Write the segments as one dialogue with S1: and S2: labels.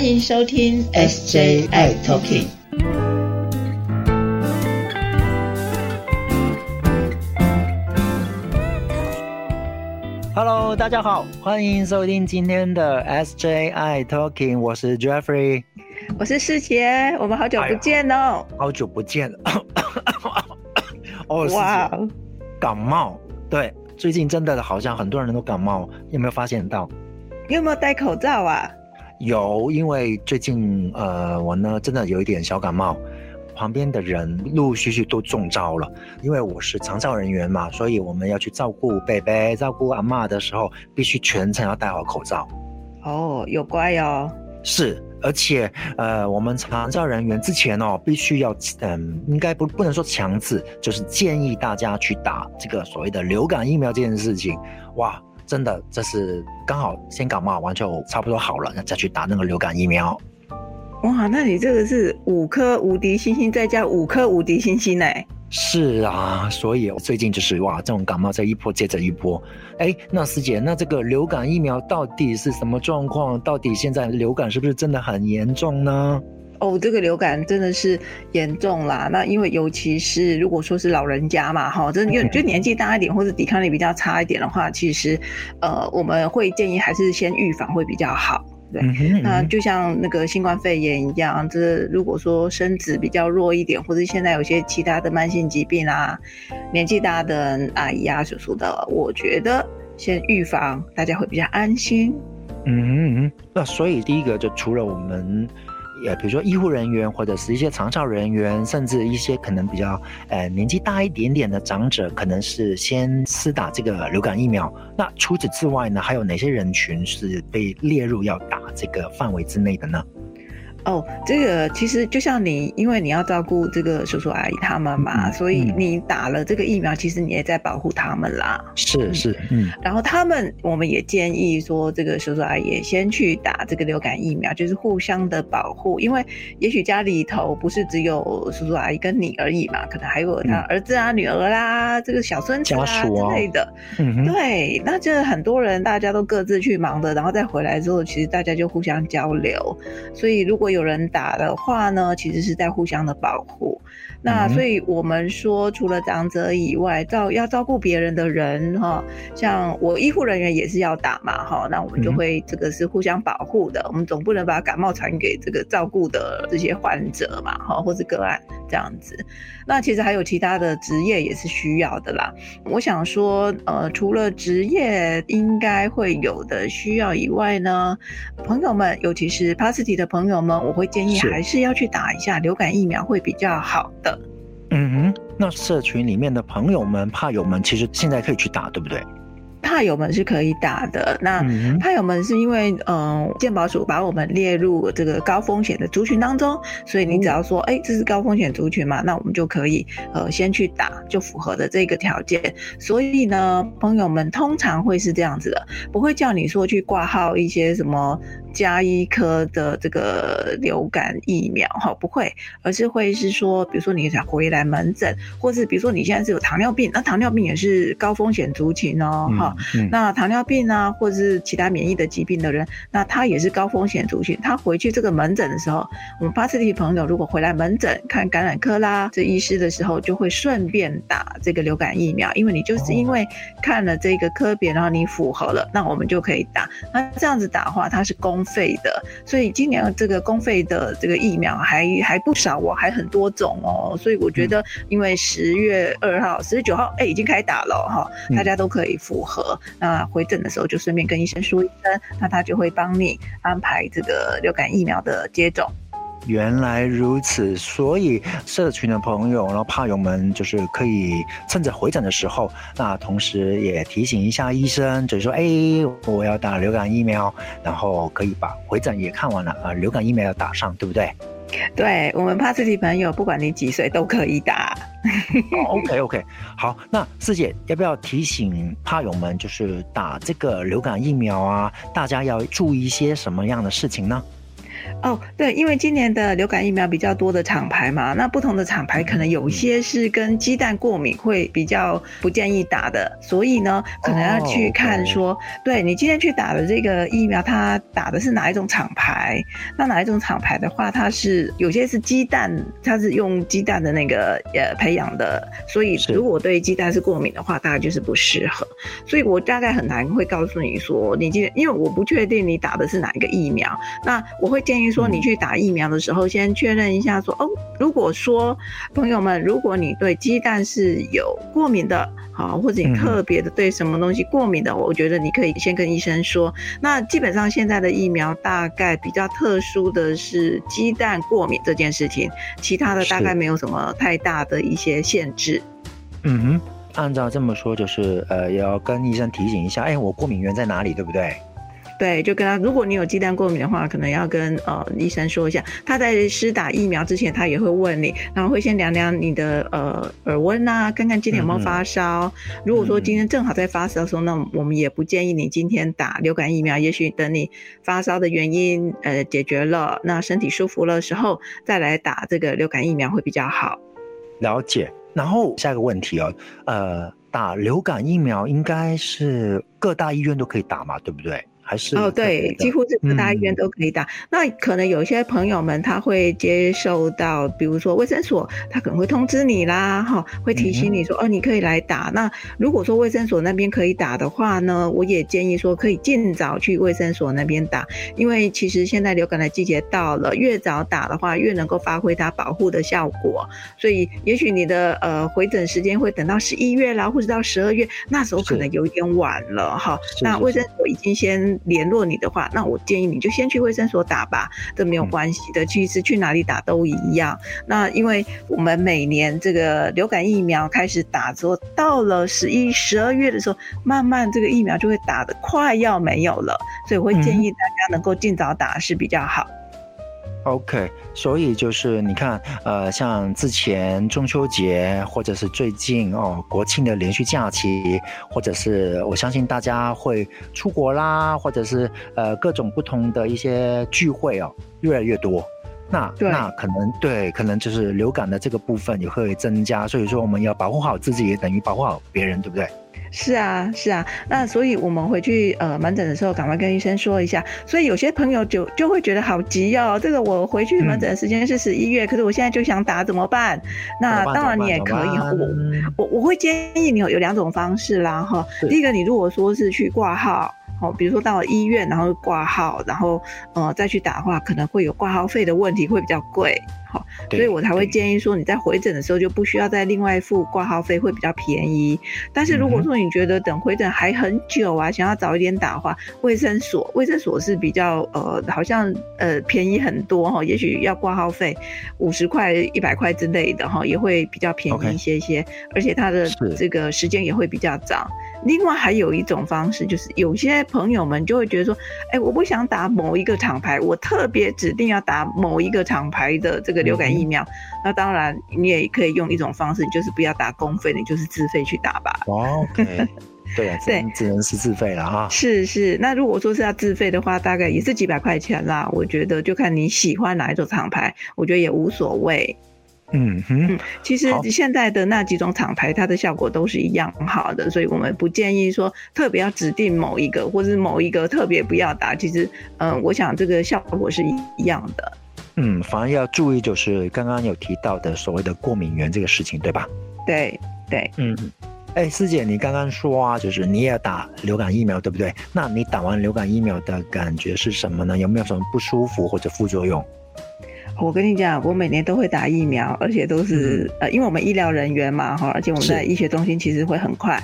S1: 欢迎收听 SJI Talking。
S2: Hello，大家好，欢迎收听今天的 SJI Talking，我是 Jeffrey，
S1: 我是世杰，我们好久不见哦，
S2: 好久不见了，哦，哇，感冒，对，最近真的好像很多人都感冒，有没有发现到？
S1: 你有没有戴口罩啊？
S2: 有，因为最近呃，我呢真的有一点小感冒，旁边的人陆陆续续都中招了。因为我是长照人员嘛，所以我们要去照顾贝贝、照顾阿妈的时候，必须全程要戴好口罩。
S1: 哦，有乖哦。
S2: 是，而且呃，我们长照人员之前哦，必须要嗯，应该不不能说强制，就是建议大家去打这个所谓的流感疫苗这件事情。哇！真的，这是刚好先感冒完就差不多好了，那再去打那个流感疫苗。
S1: 哇，那你这个是五颗无敌星星再加五颗无敌星星哎！
S2: 是啊，所以最近就是哇，这种感冒在一波接着一波。哎，那师姐，那这个流感疫苗到底是什么状况？到底现在流感是不是真的很严重呢？
S1: 哦，这个流感真的是严重啦。那因为尤其是如果说是老人家嘛，哈，真的 就年纪大一点或者抵抗力比较差一点的话，其实，呃，我们会建议还是先预防会比较好。对，那就像那个新冠肺炎一样，这如果说身子比较弱一点，或者现在有些其他的慢性疾病啊，年纪大的阿姨啊、叔叔的，我觉得先预防，大家会比较安心。
S2: 嗯，那所以第一个就除了我们。呃比如说医护人员，或者是一些长效人员，甚至一些可能比较呃年纪大一点点的长者，可能是先施打这个流感疫苗。那除此之外呢，还有哪些人群是被列入要打这个范围之内的呢？
S1: 哦，这个其实就像你，因为你要照顾这个叔叔阿姨他们嘛，所以你打了这个疫苗，其实你也在保护他们啦。
S2: 是是，嗯。
S1: 然后他们，我们也建议说，这个叔叔阿姨先去打这个流感疫苗，就是互相的保护。因为也许家里头不是只有叔叔阿姨跟你而已嘛，可能还有他儿子啊、女儿啦、这个小孙子啊之类的。嗯，对。那这很多人大家都各自去忙的，然后再回来之后，其实大家就互相交流。所以如果有人打的话呢，其实是在互相的保护。那所以我们说，除了长者以外，照要照顾别人的人哈，像我医护人员也是要打嘛哈，那我们就会这个是互相保护的。我们总不能把感冒传给这个照顾的这些患者嘛哈，或是个案这样子。那其实还有其他的职业也是需要的啦。我想说，呃，除了职业应该会有的需要以外呢，朋友们，尤其是 p a s i t y 的朋友们，我会建议还是要去打一下流感疫苗会比较好的。
S2: 嗯哼，那社群里面的朋友们、怕友们，其实现在可以去打，对不对？
S1: 怕友们是可以打的。那怕友们是因为，嗯，健保署把我们列入这个高风险的族群当中，所以你只要说，哎，这是高风险族群嘛，那我们就可以，呃，先去打，就符合的这个条件。所以呢，朋友们通常会是这样子的，不会叫你说去挂号一些什么。加一颗的这个流感疫苗哈，不会，而是会是说，比如说你想回来门诊，或是比如说你现在是有糖尿病，那糖尿病也是高风险族群哦，哈，那糖尿病啊，或者是其他免疫的疾病的人，那他也是高风险族群，他回去这个门诊的时候，我们 i t y 朋友如果回来门诊看感染科啦，这医师的时候就会顺便打这个流感疫苗，因为你就是因为看了这个科别，然后你符合了，那我们就可以打，那这样子打的话，它是公。公费的，所以今年这个公费的这个疫苗还还不少哦，还很多种哦，所以我觉得，因为十月二号、十月九号，哎，已经开打了哈，大家都可以符合。那回诊的时候就顺便跟医生说一声，那他就会帮你安排这个流感疫苗的接种。
S2: 原来如此，所以社群的朋友，然后怕友们就是可以趁着回诊的时候，那同时也提醒一下医生，就是说，哎，我要打流感疫苗，然后可以把回诊也看完了啊，流感疫苗要打上，对不对？
S1: 对我们怕自己朋友，不管你几岁都可以打。
S2: OK OK，好，那师姐要不要提醒怕友们，就是打这个流感疫苗啊，大家要注意一些什么样的事情呢？
S1: 哦，对，因为今年的流感疫苗比较多的厂牌嘛，那不同的厂牌可能有些是跟鸡蛋过敏，会比较不建议打的，所以呢，可能要去看说，对你今天去打的这个疫苗，它打的是哪一种厂牌？那哪一种厂牌的话，它是有些是鸡蛋，它是用鸡蛋的那个呃培养的，所以如果对鸡蛋是过敏的话，大概就是不适合。所以我大概很难会告诉你说，你今天因为我不确定你打的是哪一个疫苗，那我会建议。说你去打疫苗的时候，先确认一下。说哦，如果说朋友们，如果你对鸡蛋是有过敏的，好，或者你特别的对什么东西过敏的，我觉得你可以先跟医生说。那基本上现在的疫苗大概比较特殊的是鸡蛋过敏这件事情，其他的大概没有什么太大的一些限制。
S2: 嗯哼，按照这么说，就是呃，要跟医生提醒一下，哎，我过敏源在哪里，对不对？
S1: 对，就跟他，如果你有鸡蛋过敏的话，可能要跟呃医生说一下。他在施打疫苗之前，他也会问你，然后会先量量你的呃耳温啊，看看今天有没有发烧。如果说今天正好在发烧的时候，那我们也不建议你今天打流感疫苗。也许等你发烧的原因呃解决了，那身体舒服了时候再来打这个流感疫苗会比较好。
S2: 了解。然后下一个问题哦，呃，打流感疫苗应该是各大医院都可以打嘛，对不对？还是
S1: 哦，对，几乎是各大医院都可以打。那可能有些朋友们他会接受到，比如说卫生所，他可能会通知你啦，哈，会提醒你说，哦，你可以来打。那如果说卫生所那边可以打的话呢，我也建议说可以尽早去卫生所那边打，因为其实现在流感的季节到了，越早打的话，越能够发挥它保护的效果。所以也许你的呃回诊时间会等到十一月啦，或者到十二月，那时候可能有一点晚了哈。那卫生所已经先。联络你的话，那我建议你就先去卫生所打吧，这没有关系的。其实去哪里打都一样。那因为我们每年这个流感疫苗开始打之后，到了十一、十二月的时候，慢慢这个疫苗就会打的快要没有了，所以我会建议大家能够尽早打是比较好。
S2: OK，所以就是你看，呃，像之前中秋节，或者是最近哦国庆的连续假期，或者是我相信大家会出国啦，或者是呃各种不同的一些聚会哦，越来越多。那那可能对，可能就是流感的这个部分也会增加。所以说我们要保护好自己，也等于保护好别人，对不对？
S1: 是啊，是啊，那所以我们回去呃门诊的时候，赶快跟医生说一下。所以有些朋友就就会觉得好急哦，这个我回去门诊的时间是十一月，可是我现在就想打怎么办？那当然你也可以，我我我会建议你有有两种方式啦哈。第一个，你如果说是去挂号。哦，比如说到了医院，然后挂号，然后呃再去打的话，可能会有挂号费的问题，会比较贵。好，所以我才会建议说，你在回诊的时候就不需要再另外付挂号费，会比较便宜。但是如果说你觉得等回诊还很久啊，想要早一点打的话，卫生所卫生所是比较呃好像呃便宜很多哈，也许要挂号费五十块一百块之类的哈，也会比较便宜一些些，而且它的这个时间也会比较早。另外还有一种方式，就是有些朋友们就会觉得说，哎，我不想打某一个厂牌，我特别指定要打某一个厂牌的这个流感疫苗。那当然，你也可以用一种方式，就是不要打公费，你就是自费去打吧。
S2: OK，对啊，对，只能是自费了哈。
S1: 是是，那如果说是要自费的话，大概也是几百块钱啦。我觉得就看你喜欢哪一种厂牌，我觉得也无所谓。
S2: 嗯哼，
S1: 其实现在的那几种厂牌，它的效果都是一样好的，所以我们不建议说特别要指定某一个，或是某一个特别不要打。其实，嗯，我想这个效果是一样的。
S2: 嗯，反而要注意就是刚刚有提到的所谓的过敏源这个事情，对吧？
S1: 对对，
S2: 嗯，哎，师姐，你刚刚说啊，就是你也打流感疫苗，对不对？那你打完流感疫苗的感觉是什么呢？有没有什么不舒服或者副作用？
S1: 我跟你讲，我每年都会打疫苗，而且都是呃，因为我们医疗人员嘛，哈，而且我们在医学中心其实会很快。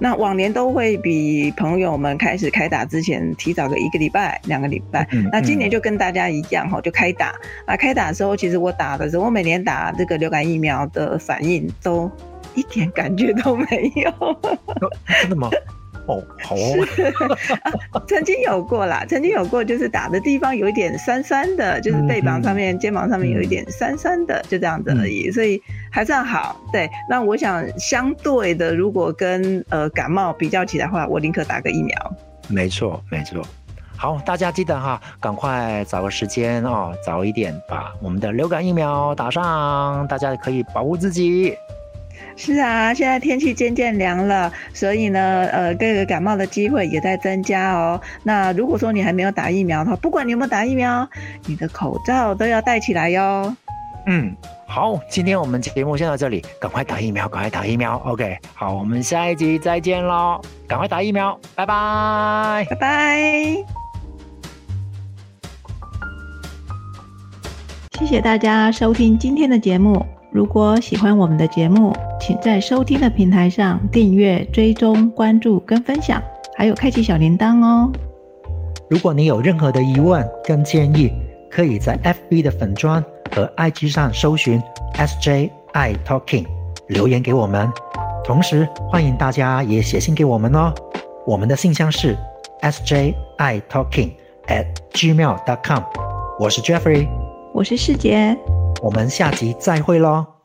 S1: 那往年都会比朋友们开始开打之前提早个一个礼拜、两个礼拜。那今年就跟大家一样，哈，就开打。那开打的时候，其实我打的时候，我每年打这个流感疫苗的反应都一点感觉都没有。
S2: 真的吗？哦，好哦，
S1: 曾经有过啦，曾经有过，就是打的地方有一点酸酸的，就是背膀上面、肩膀上面有一点酸酸的，就这样子而已，所以还算好。对，那我想相对的，如果跟呃感冒比较起来的话，我宁可打个疫苗。
S2: 没错，没错。好，大家记得哈，赶快找个时间哦，早一点把我们的流感疫苗打上，大家可以保护自己。
S1: 是啊，现在天气渐渐凉了，所以呢，呃，各个感冒的机会也在增加哦。那如果说你还没有打疫苗的话，不管你有没有打疫苗，你的口罩都要戴起来哟。
S2: 嗯，好，今天我们节目先到这里，赶快打疫苗，赶快打疫苗。OK，好，我们下一集再见喽，赶快打疫苗，拜拜，
S1: 拜拜。谢谢大家收听今天的节目。如果喜欢我们的节目，请在收听的平台上订阅、追踪、关注跟分享，还有开启小铃铛哦。
S2: 如果你有任何的疑问跟建议，可以在 FB 的粉砖和 IG 上搜寻 SJ I Talking 留言给我们。同时，欢迎大家也写信给我们哦。我们的信箱是 SJ I Talking at gmail.com。我是 Jeffrey，
S1: 我是世杰。
S2: 我们下集再会喽。